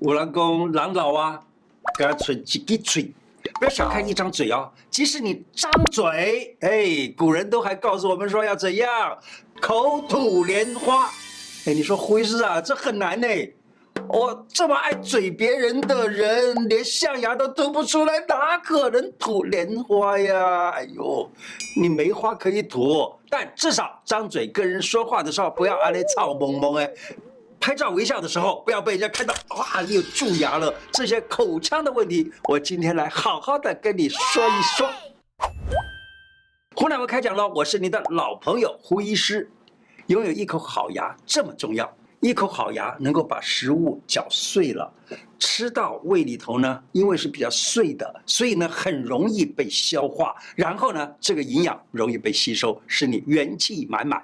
有人讲人老啊，给他吹几滴嘴，不要小看一张嘴哦。即使你张嘴，哎，古人都还告诉我们说要怎样，口吐莲花。哎，你说胡医师啊，这很难呢。我这么爱嘴别人的人，连象牙都吐不出来，哪可能吐莲花呀？哎呦，你没花可以吐，但至少张嘴跟人说话的时候，不要阿咧草蒙蒙哎。拍照微笑的时候，不要被人家看到哇，你有蛀牙了。这些口腔的问题，我今天来好好的跟你说一说。胡乃文开讲了，我是你的老朋友胡医师。拥有一口好牙这么重要。一口好牙能够把食物嚼碎了，吃到胃里头呢，因为是比较碎的，所以呢很容易被消化，然后呢这个营养容易被吸收，使你元气满满。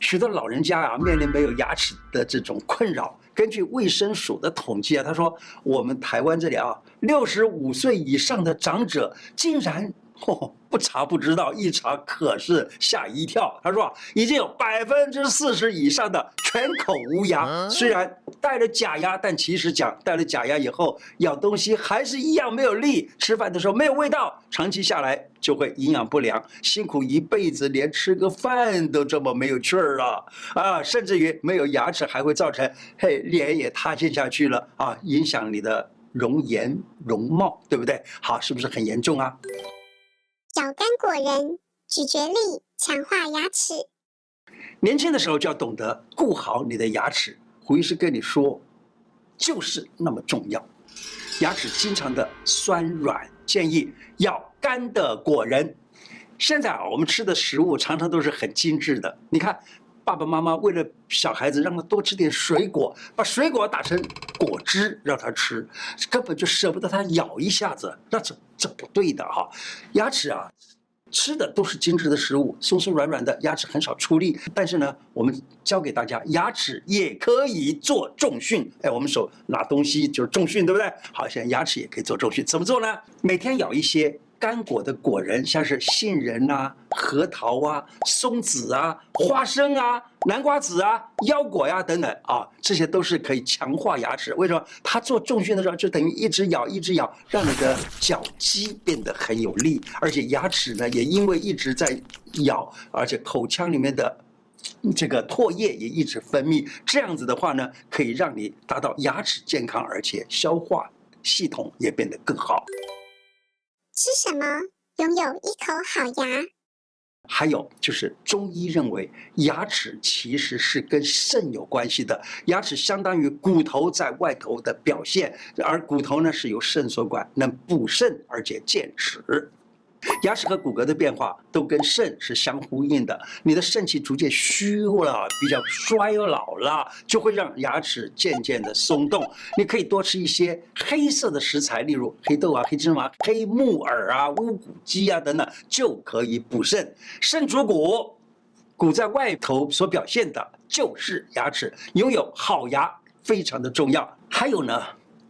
许多老人家啊面临没有牙齿的这种困扰，根据卫生署的统计啊，他说我们台湾这里啊，六十五岁以上的长者竟然。哦，不查不知道，一查可是吓一跳。他说，已经有百分之四十以上的全口无牙，虽然戴了假牙，但其实讲戴了假牙以后咬东西还是一样没有力，吃饭的时候没有味道，长期下来就会营养不良，辛苦一辈子，连吃个饭都这么没有趣儿了啊！甚至于没有牙齿还会造成嘿脸也塌陷下去了啊，影响你的容颜容貌，对不对？好，是不是很严重啊？干果仁，咀嚼力，强化牙齿。年轻的时候就要懂得顾好你的牙齿。胡医师跟你说，就是那么重要。牙齿经常的酸软，建议要干的果仁。现在啊，我们吃的食物常常都是很精致的。你看，爸爸妈妈为了小孩子让他多吃点水果，把水果打成果汁让他吃，根本就舍不得他咬一下子，那这。这不对的哈，牙齿啊，吃的都是精致的食物，松松软软的，牙齿很少出力。但是呢，我们教给大家，牙齿也可以做重训。哎，我们手拿东西就是重训，对不对？好，现在牙齿也可以做重训，怎么做呢？每天咬一些。干果的果仁，像是杏仁啊、核桃啊、松子啊、花生啊、南瓜子啊、腰果呀、等等啊，这些都是可以强化牙齿。为什么？他做重训的时候就等于一直咬、一直咬，让你的咬肌变得很有力，而且牙齿呢也因为一直在咬，而且口腔里面的这个唾液也一直分泌，这样子的话呢，可以让你达到牙齿健康，而且消化系统也变得更好。吃什么拥有一口好牙？还有就是中医认为，牙齿其实是跟肾有关系的。牙齿相当于骨头在外头的表现，而骨头呢是由肾所管，能补肾而且健齿。牙齿和骨骼的变化都跟肾是相呼应的。你的肾气逐渐虚弱了，比较衰老了，就会让牙齿渐渐的松动。你可以多吃一些黑色的食材，例如黑豆啊、黑芝麻、黑木耳啊、乌骨鸡啊等等，就可以补肾。肾主骨，骨在外头所表现的就是牙齿。拥有好牙非常的重要。还有呢，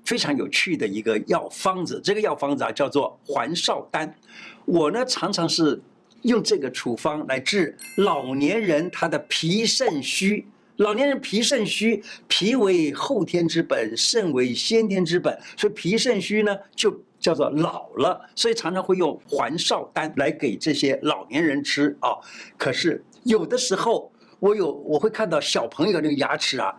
非常有趣的一个药方子，这个药方子啊叫做环少丹。我呢常常是用这个处方来治老年人他的脾肾虚。老年人脾肾虚，脾为后天之本，肾为先天之本，所以脾肾虚呢就叫做老了，所以常常会用环少丹来给这些老年人吃啊。可是有的时候我有我会看到小朋友那个牙齿啊。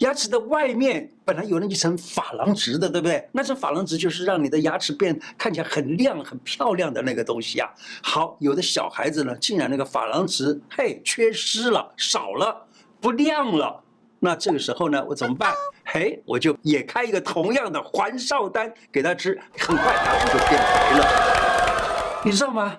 牙齿的外面本来有那一层珐琅质的，对不对？那层珐琅质就是让你的牙齿变看起来很亮、很漂亮的那个东西啊。好，有的小孩子呢，竟然那个珐琅质嘿缺失了、少了、不亮了。那这个时候呢，我怎么办？嘿，我就也开一个同样的环少丹给他吃，很快牙齿就变白了。你知道吗？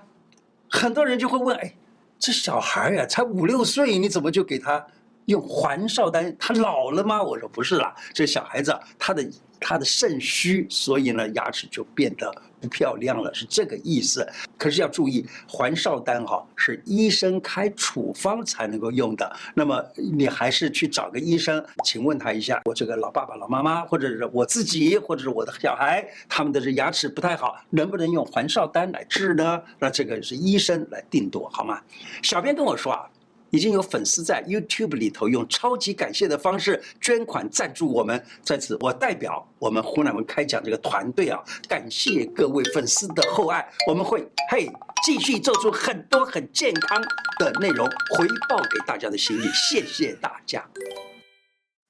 很多人就会问：哎，这小孩呀，才五六岁，你怎么就给他？用环少丹，他老了吗？我说不是啦，这小孩子他的他的肾虚，所以呢牙齿就变得不漂亮了，是这个意思。可是要注意，环少丹哈是医生开处方才能够用的，那么你还是去找个医生，请问他一下，我这个老爸爸、老妈妈，或者是我自己，或者是我的小孩，他们的这牙齿不太好，能不能用环少丹来治呢？那这个是医生来定夺，好吗？小编跟我说啊。已经有粉丝在 YouTube 里头用超级感谢的方式捐款赞助我们。在此，我代表我们湖南文开讲这个团队啊，感谢各位粉丝的厚爱。我们会嘿继续做出很多很健康的内容回报给大家的心意。谢谢大家。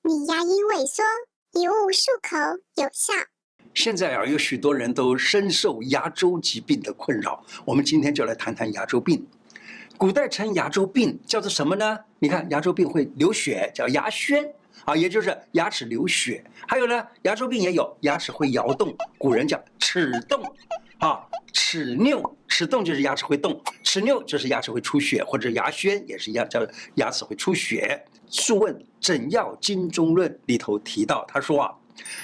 你牙龈萎缩，一物漱口有效。现在啊，有许多人都深受牙周疾病的困扰。我们今天就来谈谈牙周病。古代称牙周病叫做什么呢？你看，牙周病会流血，叫牙宣啊，也就是牙齿流血。还有呢，牙周病也有牙齿会摇动，古人叫齿动啊，齿拗，齿动就是牙齿会动，齿拗就是牙齿会出血，或者牙宣也是一样，叫牙齿会出血。《素问·诊要金中论》里头提到，他说啊，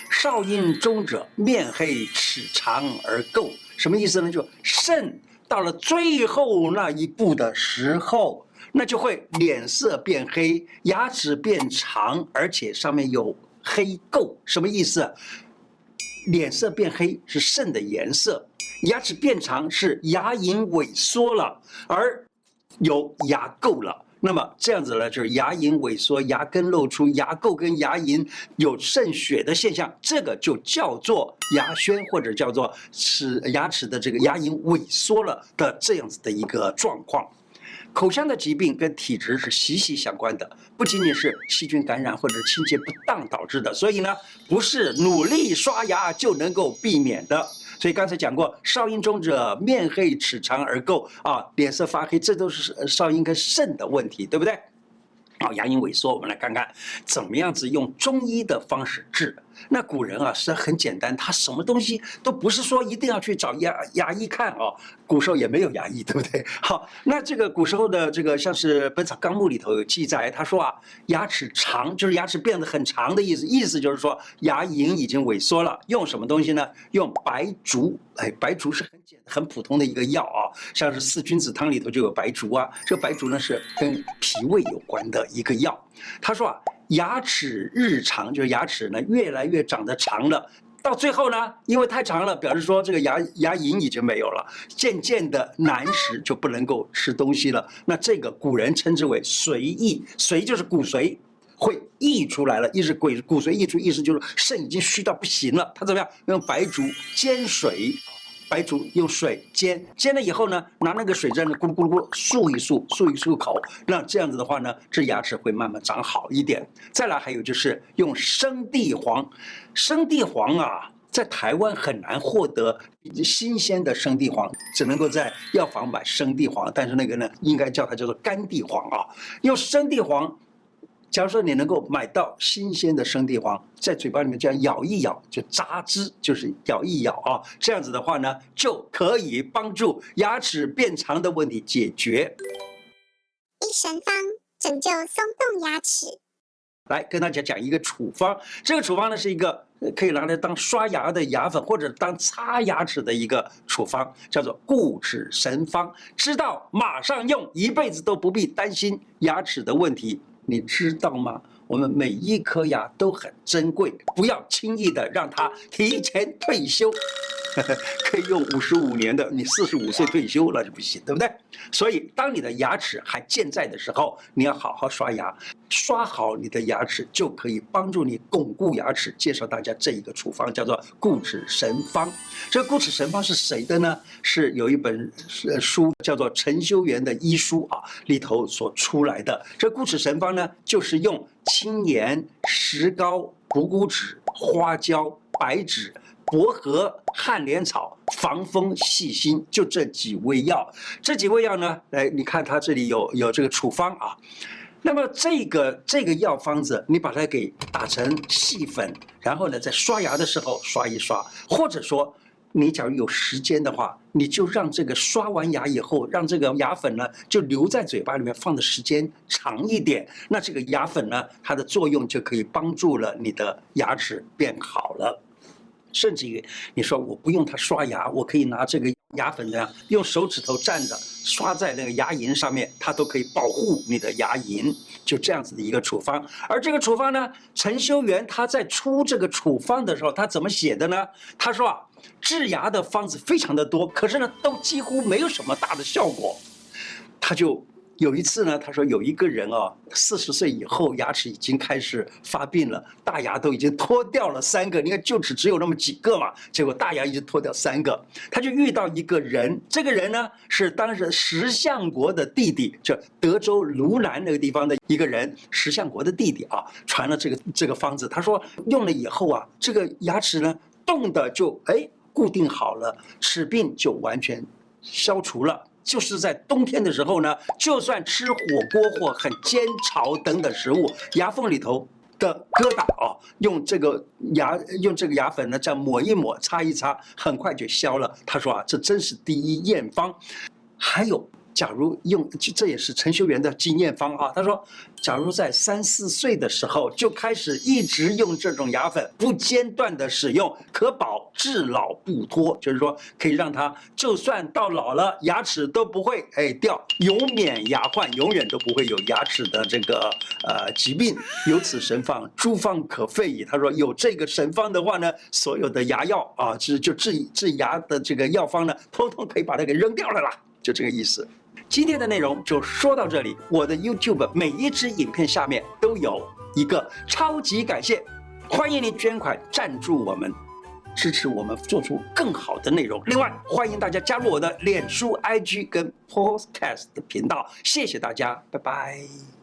少阴中者，面黑齿长而垢，什么意思呢？就肾。到了最后那一步的时候，那就会脸色变黑，牙齿变长，而且上面有黑垢。什么意思？脸色变黑是肾的颜色，牙齿变长是牙龈萎缩了，而有牙垢了。那么这样子呢，就是牙龈萎缩，牙根露出，牙垢跟牙龈有渗血的现象，这个就叫做牙宣，或者叫做齿牙齿的这个牙龈萎缩了的这样子的一个状况。口腔的疾病跟体质是息息相关的，不仅仅是细菌感染或者清洁不当导致的，所以呢，不是努力刷牙就能够避免的。所以刚才讲过，少阴中者，面黑齿长而垢啊，脸色发黑，这都是少阴跟肾的问题，对不对？好，牙龈萎缩，我们来看看怎么样子用中医的方式治。那古人啊是很简单，他什么东西都不是说一定要去找牙牙医看哦。古时候也没有牙医，对不对？好，那这个古时候的这个像是《本草纲目》里头有记载，他说啊，牙齿长就是牙齿变得很长的意思，意思就是说牙龈已经萎缩了。用什么东西呢？用白术。哎，白术是很简很普通的一个药啊，像是四君子汤里头就有白术啊。这个白术呢是跟脾胃有关的一个药。他说啊。牙齿日长，就是牙齿呢越来越长得长了，到最后呢，因为太长了，表示说这个牙牙龈已经没有了，渐渐的难食，就不能够吃东西了。那这个古人称之为髓溢，髓就是骨髓会溢出来了，意思骨骨髓溢出，意思就是肾已经虚到不行了。他怎么样？用白术煎水。白术用水煎，煎了以后呢，拿那个水在那咕噜咕噜咕噜漱一漱，漱一漱口，那这样子的话呢，这牙齿会慢慢长好一点。再来还有就是用生地黄，生地黄啊，在台湾很难获得新鲜的生地黄，只能够在药房买生地黄，但是那个呢，应该叫它叫做干地黄啊，用生地黄。假如说你能够买到新鲜的生地黄，在嘴巴里面这样咬一咬，就榨汁，就是咬一咬啊，这样子的话呢，就可以帮助牙齿变长的问题解决。一神方拯救松动牙齿。来跟大家讲一个处方，这个处方呢是一个可以拿来当刷牙的牙粉，或者当擦牙齿的一个处方，叫做固齿神方。知道马上用，一辈子都不必担心牙齿的问题。你知道吗？我们每一颗牙都很珍贵，不要轻易的让它提前退休。可以用五十五年的，你四十五岁退休那就不行，对不对？所以，当你的牙齿还健在的时候，你要好好刷牙，刷好你的牙齿就可以帮助你巩固牙齿。介绍大家这一个处方，叫做固齿神方。这固齿神方是谁的呢？是有一本书叫做陈修元的医书啊里头所出来的。这固齿神方呢，就是用青盐、石膏、补骨脂、花椒、白芷。薄荷、汉莲草、防风、细辛，就这几味药。这几味药呢，来，你看它这里有有这个处方啊。那么这个这个药方子，你把它给打成细粉，然后呢，在刷牙的时候刷一刷。或者说，你假如有时间的话，你就让这个刷完牙以后，让这个牙粉呢就留在嘴巴里面放的时间长一点。那这个牙粉呢，它的作用就可以帮助了你的牙齿变好了。甚至于，你说我不用它刷牙，我可以拿这个牙粉这样用手指头蘸着刷在那个牙龈上面，它都可以保护你的牙龈，就这样子的一个处方。而这个处方呢，陈修元他在出这个处方的时候，他怎么写的呢？他说啊，治牙的方子非常的多，可是呢，都几乎没有什么大的效果，他就有一次呢，他说有一个人哦，四十岁以后牙齿已经开始发病了，大牙都已经脱掉了三个，你看臼齿只有那么几个嘛，结果大牙已经脱掉三个，他就遇到一个人，这个人呢是当时石相国的弟弟，就德州卢南那个地方的一个人，石相国的弟弟啊，传了这个这个方子，他说用了以后啊，这个牙齿呢动的就哎固定好了，齿病就完全消除了。就是在冬天的时候呢，就算吃火锅或很煎炒等等食物，牙缝里头的疙瘩啊，用这个牙用这个牙粉呢，再抹一抹，擦一擦，很快就消了。他说啊，这真是第一验方。还有。假如用，这也是陈修元的经验方啊。他说，假如在三四岁的时候就开始一直用这种牙粉，不间断的使用，可保至老不脱，就是说可以让他就算到老了，牙齿都不会哎掉，永免牙患，永远都不会有牙齿的这个呃疾病。有此神方，诸方可废矣。他说有这个神方的话呢，所有的牙药啊，就就治治牙的这个药方呢，通通可以把它给扔掉了啦，就这个意思。今天的内容就说到这里。我的 YouTube 每一支影片下面都有一个超级感谢，欢迎您捐款赞助我们，支持我们做出更好的内容。另外，欢迎大家加入我的脸书、IG 跟 Podcast 的频道。谢谢大家，拜拜。